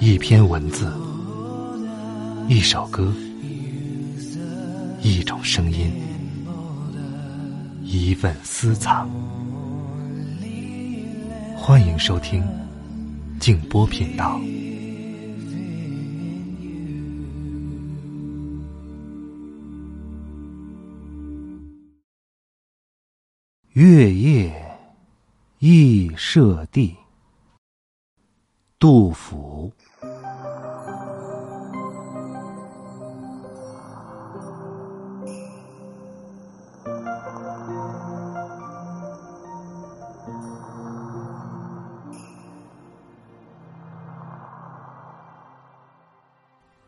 一篇文字，一首歌，一种声音，一份私藏。欢迎收听静波频道。月夜忆舍弟，杜甫。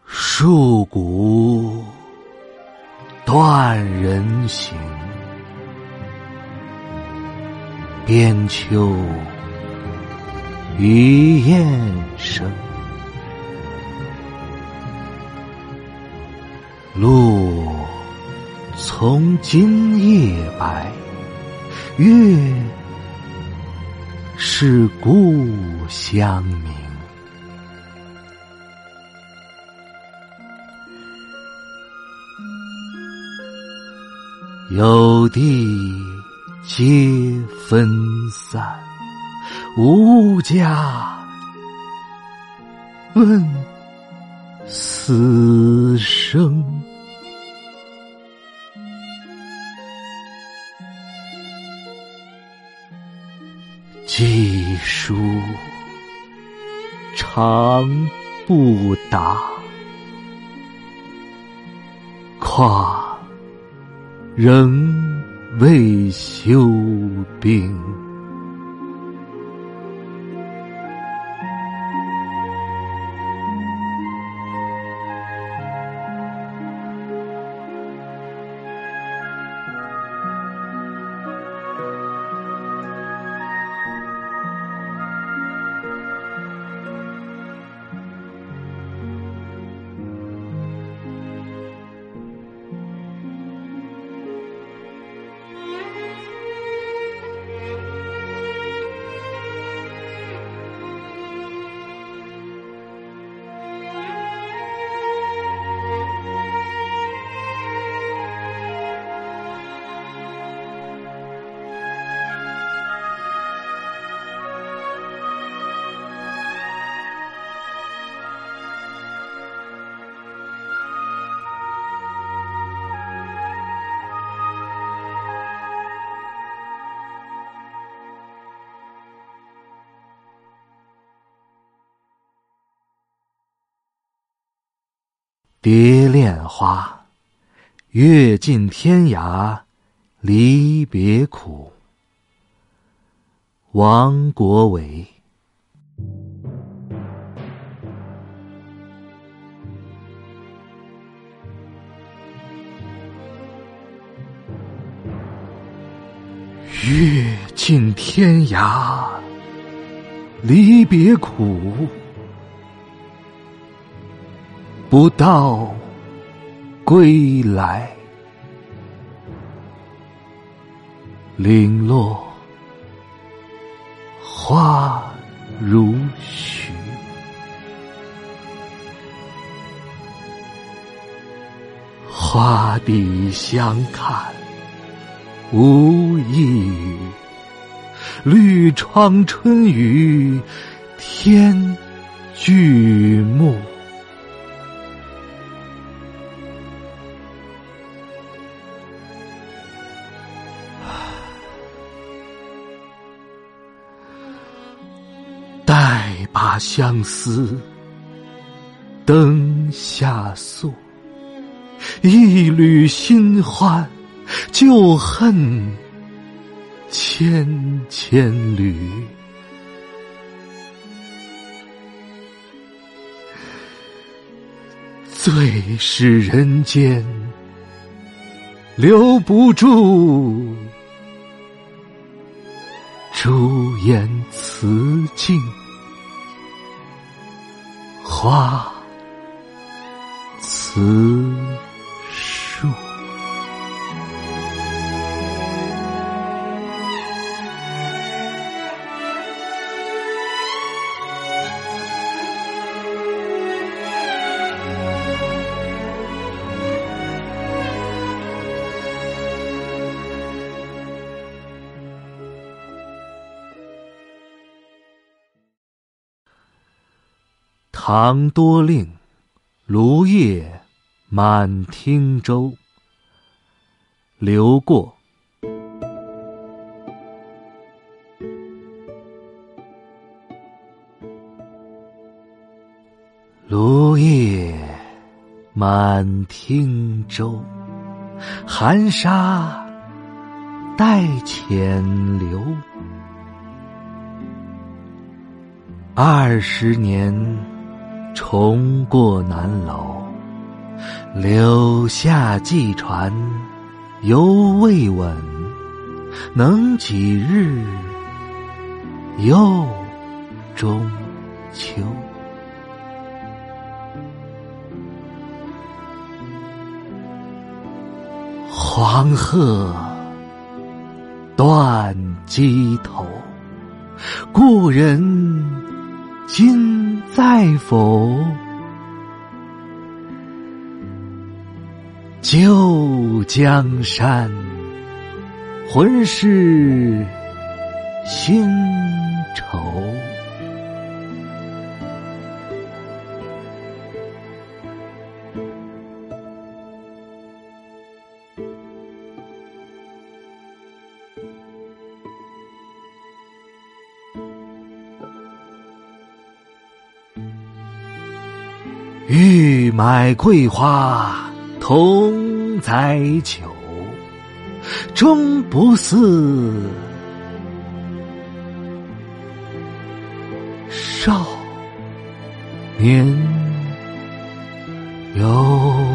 戍鼓断人行，边秋余雁声。路从今夜白，月是故乡明。有地皆分散，无家问死生。寄书长不达，跨。仍未休兵。蝶恋花，月尽天涯，离别苦。王国维。月尽天涯，离别苦。不到归来，零落花如许，花底相看无一语，绿窗春雨天俱暮。把相思灯下诉，一缕新欢，旧恨千千缕。最是人间留不住朱颜辞镜。花辞树。唐多令，芦叶满汀洲。流过。芦叶满汀洲，寒沙带浅流。二十年，重过南楼，柳下寄船，犹未稳，能几日？又中秋。黄鹤断机头，故人。今在否？旧江山，浑是新愁。欲买桂花同载酒，终不似少年游。